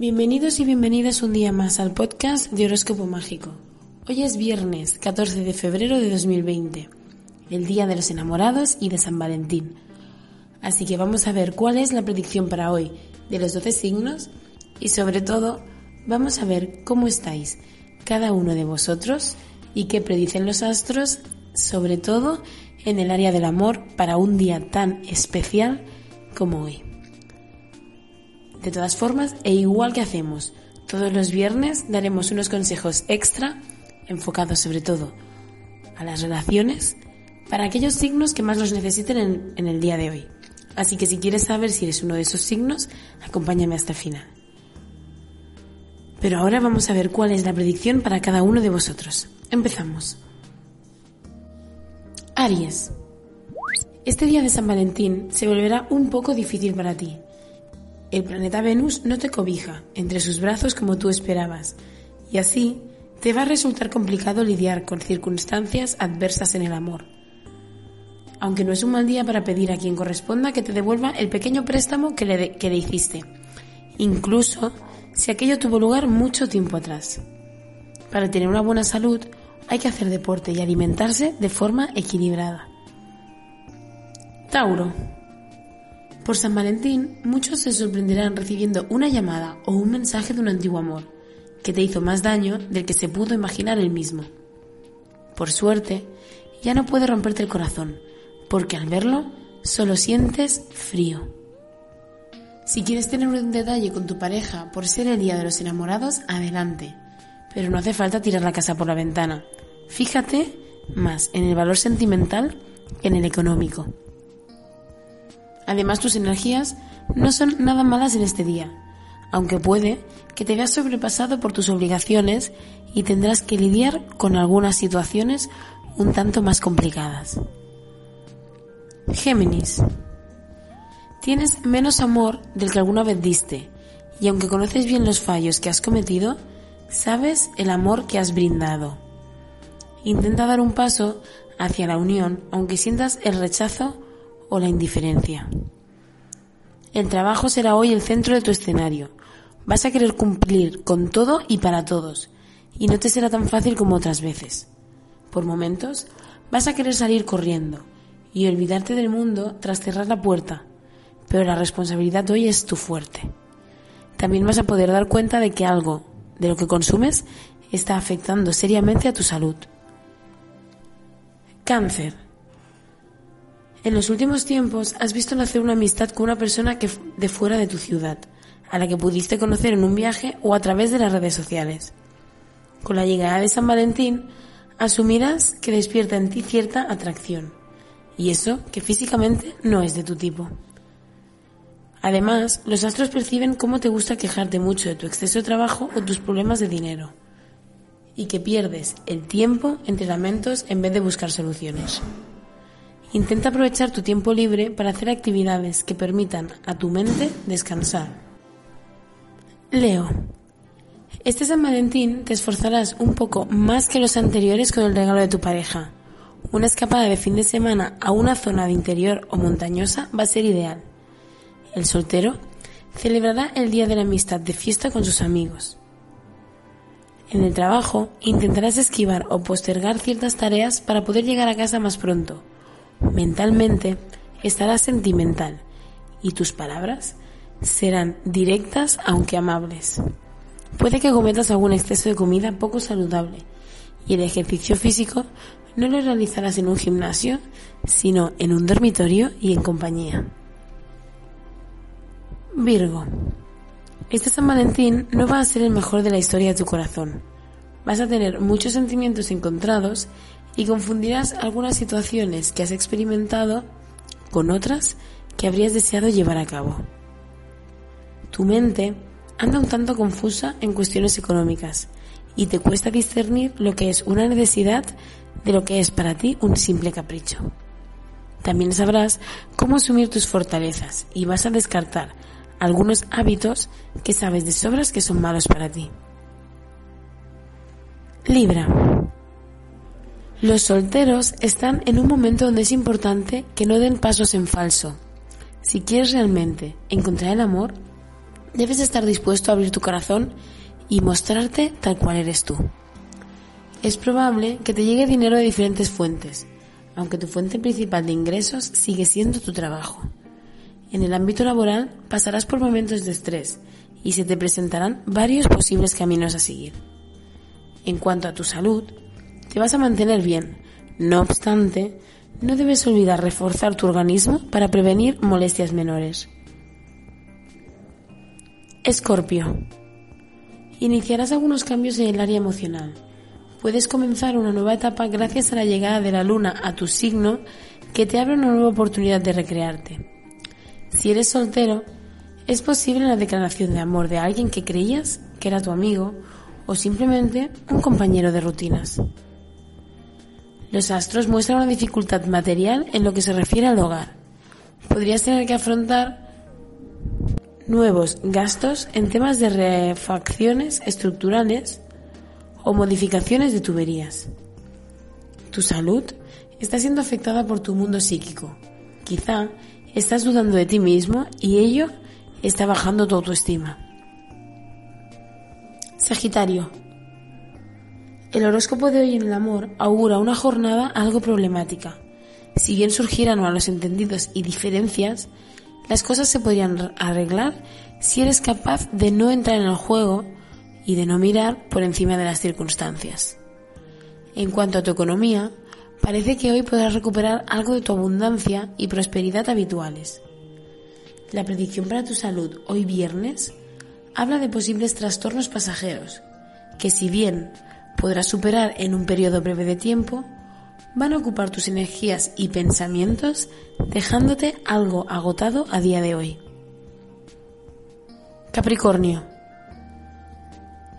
Bienvenidos y bienvenidas un día más al podcast de Horóscopo Mágico. Hoy es viernes 14 de febrero de 2020, el día de los enamorados y de San Valentín. Así que vamos a ver cuál es la predicción para hoy de los 12 signos y sobre todo vamos a ver cómo estáis cada uno de vosotros y qué predicen los astros, sobre todo en el área del amor para un día tan especial como hoy. De todas formas, e igual que hacemos todos los viernes, daremos unos consejos extra enfocados sobre todo a las relaciones para aquellos signos que más los necesiten en, el día de hoy. Así que si quieres saber si eres uno de esos signos, acompáñame hasta el final. Pero ahora vamos a ver cuál es la predicción para cada uno de vosotros. Empezamos. Aries. Este día de San Valentín se volverá un poco difícil para ti. El planeta Venus no te cobija entre sus brazos como tú esperabas, y así te va a resultar complicado lidiar con circunstancias adversas en el amor. Aunque no es un mal día para pedir a quien corresponda que te devuelva el pequeño préstamo que le, que hiciste, incluso si aquello tuvo lugar mucho tiempo atrás. Para tener una buena salud hay que hacer deporte y alimentarse de forma equilibrada. Tauro. Por San Valentín, muchos se sorprenderán recibiendo una llamada o un mensaje de un antiguo amor, que te hizo más daño del que se pudo imaginar él mismo. Por suerte, ya no puede romperte el corazón, porque al verlo solo sientes frío. Si quieres tener un detalle con tu pareja por ser el día de los enamorados, adelante. Pero no hace falta tirar la casa por la ventana. Fíjate más en el valor sentimental que en el económico. Además, tus energías no son nada malas en este día, aunque puede que te veas sobrepasado por tus obligaciones y tendrás que lidiar con algunas situaciones un tanto más complicadas. Géminis. Tienes menos amor del que alguna vez diste, y aunque conoces bien los fallos que has cometido, sabes el amor que has brindado. Intenta dar un paso hacia la unión, aunque sientas el rechazo o la indiferencia. El trabajo será hoy el centro de tu escenario. Vas a querer cumplir con todo y para todos, y no te será tan fácil como otras veces. Por momentos, vas a querer salir corriendo y olvidarte del mundo tras cerrar la puerta, pero la responsabilidad hoy es tu fuerte. También vas a poder dar cuenta de que algo de lo que consumes está afectando seriamente a tu salud. Cáncer. En los últimos tiempos has visto nacer una amistad con una persona que de fuera de tu ciudad, a la que pudiste conocer en un viaje o a través de las redes sociales. Con la llegada de San Valentín, asumirás que despierta en ti cierta atracción, y eso que físicamente no es de tu tipo. Además, los astros perciben cómo te gusta quejarte mucho de tu exceso de trabajo o tus problemas de dinero, y que pierdes el tiempo entre lamentos en vez de buscar soluciones. Intenta aprovechar tu tiempo libre para hacer actividades que permitan a tu mente descansar. Leo. Este San Valentín te esforzarás un poco más que los anteriores con el regalo de tu pareja. Una escapada de fin de semana a una zona de interior o montañosa va a ser ideal. El soltero celebrará el Día de la Amistad de fiesta con sus amigos. En el trabajo intentarás esquivar o postergar ciertas tareas para poder llegar a casa más pronto. Mentalmente estarás sentimental y tus palabras serán directas aunque amables. Puede que cometas algún exceso de comida poco saludable y el ejercicio físico no lo realizarás en un gimnasio, sino en un dormitorio y en compañía. Virgo. Este San Valentín no va a ser el mejor de la historia de tu corazón. Vas a tener muchos sentimientos encontrados y confundirás algunas situaciones que has experimentado con otras que habrías deseado llevar a cabo. Tu mente anda un tanto confusa en cuestiones económicas y te cuesta discernir lo que es una necesidad de lo que es para ti un simple capricho. También sabrás cómo asumir tus fortalezas y vas a descartar algunos hábitos que sabes de sobras que son malos para ti. Libra. Los solteros están en un momento donde es importante que no den pasos en falso. Si quieres realmente encontrar el amor, Debes estar dispuesto a abrir tu corazón y mostrarte tal cual eres tú. Es probable que te llegue dinero de diferentes fuentes, aunque tu fuente principal de ingresos sigue siendo tu trabajo. En el ámbito laboral pasarás por momentos de estrés y se te presentarán varios posibles caminos a seguir. En cuanto a tu salud, te vas a mantener bien. No obstante, no debes olvidar reforzar tu organismo para prevenir molestias menores. Escorpio. Iniciarás algunos cambios en el área emocional. Puedes comenzar una nueva etapa gracias a la llegada de la luna a tu signo que te abre una nueva oportunidad de recrearte. Si eres soltero, es posible la declaración de amor de alguien que creías que era tu amigo o simplemente un compañero de rutinas. Los astros muestran una dificultad material en lo que se refiere al hogar. Podrías tener que afrontar nuevos gastos en temas de refacciones estructurales o modificaciones de tuberías. Tu salud está siendo afectada por tu mundo psíquico. Quizá estás dudando de ti mismo y ello está bajando tu autoestima. Sagitario. El horóscopo de hoy en el amor augura una jornada algo problemática. Si bien surgieran malos entendidos y diferencias, las cosas se podrían arreglar si eres capaz de no entrar en el juego y de no mirar por encima de las circunstancias. En cuanto a tu economía, parece que hoy podrás recuperar algo de tu abundancia y prosperidad habituales. La predicción para tu salud hoy viernes habla de posibles trastornos pasajeros, que si bien podrás superar en un periodo breve de tiempo, van a ocupar tus energías y pensamientos dejándote algo agotado a día de hoy. Capricornio.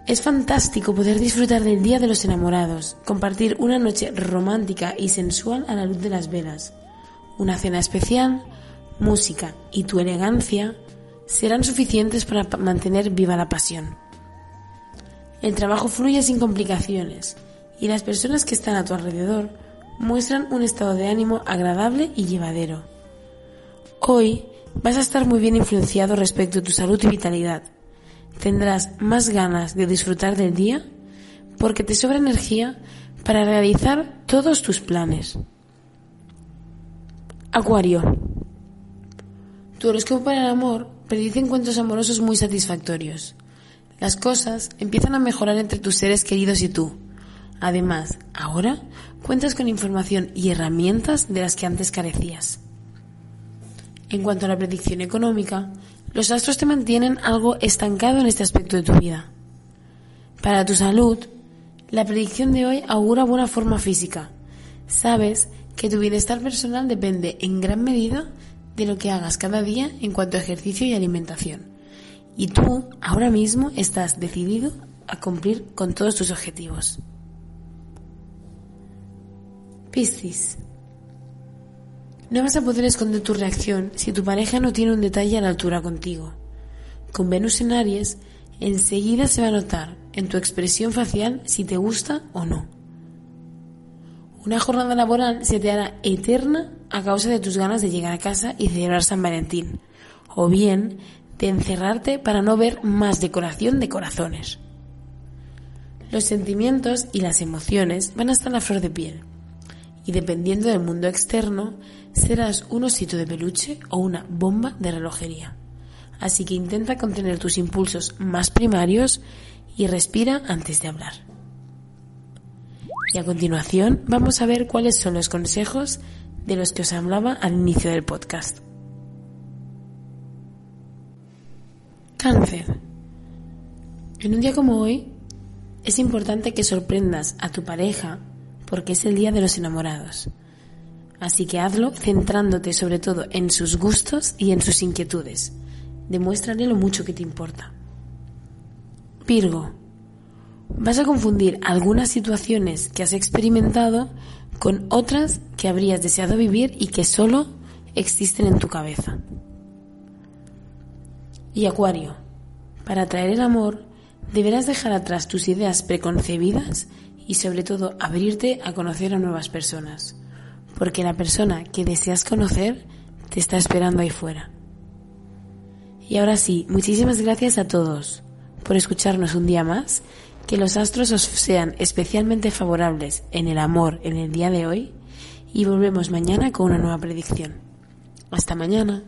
Es fantástico poder disfrutar del Día de los Enamorados, compartir una noche romántica y sensual a la luz de las velas, una cena especial, música y tu elegancia serán suficientes para mantener viva la pasión. El trabajo fluye sin complicaciones y las personas que están a tu alrededor muestran un estado de ánimo agradable y llevadero. Hoy vas a estar muy bien influenciado respecto a tu salud y vitalidad. Tendrás más ganas de disfrutar del día porque te sobra energía para realizar todos tus planes. Acuario. Tu horóscopo para el amor predice encuentros amorosos muy satisfactorios. Las cosas empiezan a mejorar entre tus seres queridos y tú. Además, ahora cuentas con información y herramientas de las que antes carecías. En cuanto a la predicción económica, los astros te mantienen algo estancado en este aspecto de tu vida. Para tu salud, la predicción de hoy augura buena forma física. Sabes que tu bienestar personal depende en gran medida de lo que hagas cada día en cuanto a ejercicio y alimentación. Y tú ahora mismo estás decidido a cumplir con todos tus objetivos. Piscis. No vas a poder esconder tu reacción si tu pareja no tiene un detalle a la altura contigo. Con Venus en Aries, enseguida se va a notar en tu expresión facial si te gusta o no. Una jornada laboral se te hará eterna a causa de tus ganas de llegar a casa y celebrar San Valentín, o bien de encerrarte para no ver más decoración de corazones. Los sentimientos y las emociones van hasta la flor de piel y dependiendo del mundo externo, serás un osito de peluche o una bomba de relojería. Así que intenta contener tus impulsos más primarios y respira antes de hablar. Y a continuación vamos a ver cuáles son los consejos de los que os hablaba al inicio del podcast. Cáncer. En un día como hoy, es importante que sorprendas a tu pareja porque es el día de los enamorados. Así que hazlo centrándote sobre todo en sus gustos y en sus inquietudes. Demuéstrale lo mucho que te importa. Virgo, vas a confundir algunas situaciones que has experimentado con otras que habrías deseado vivir y que solo existen en tu cabeza. Y Acuario, para atraer el amor, deberás dejar atrás tus ideas preconcebidas y sobre todo abrirte a conocer a nuevas personas, porque la persona que deseas conocer te está esperando ahí fuera. Y ahora sí, muchísimas gracias a todos por escucharnos un día más, que los astros os sean especialmente favorables en el amor en el día de hoy y volvemos mañana con una nueva predicción. Hasta mañana.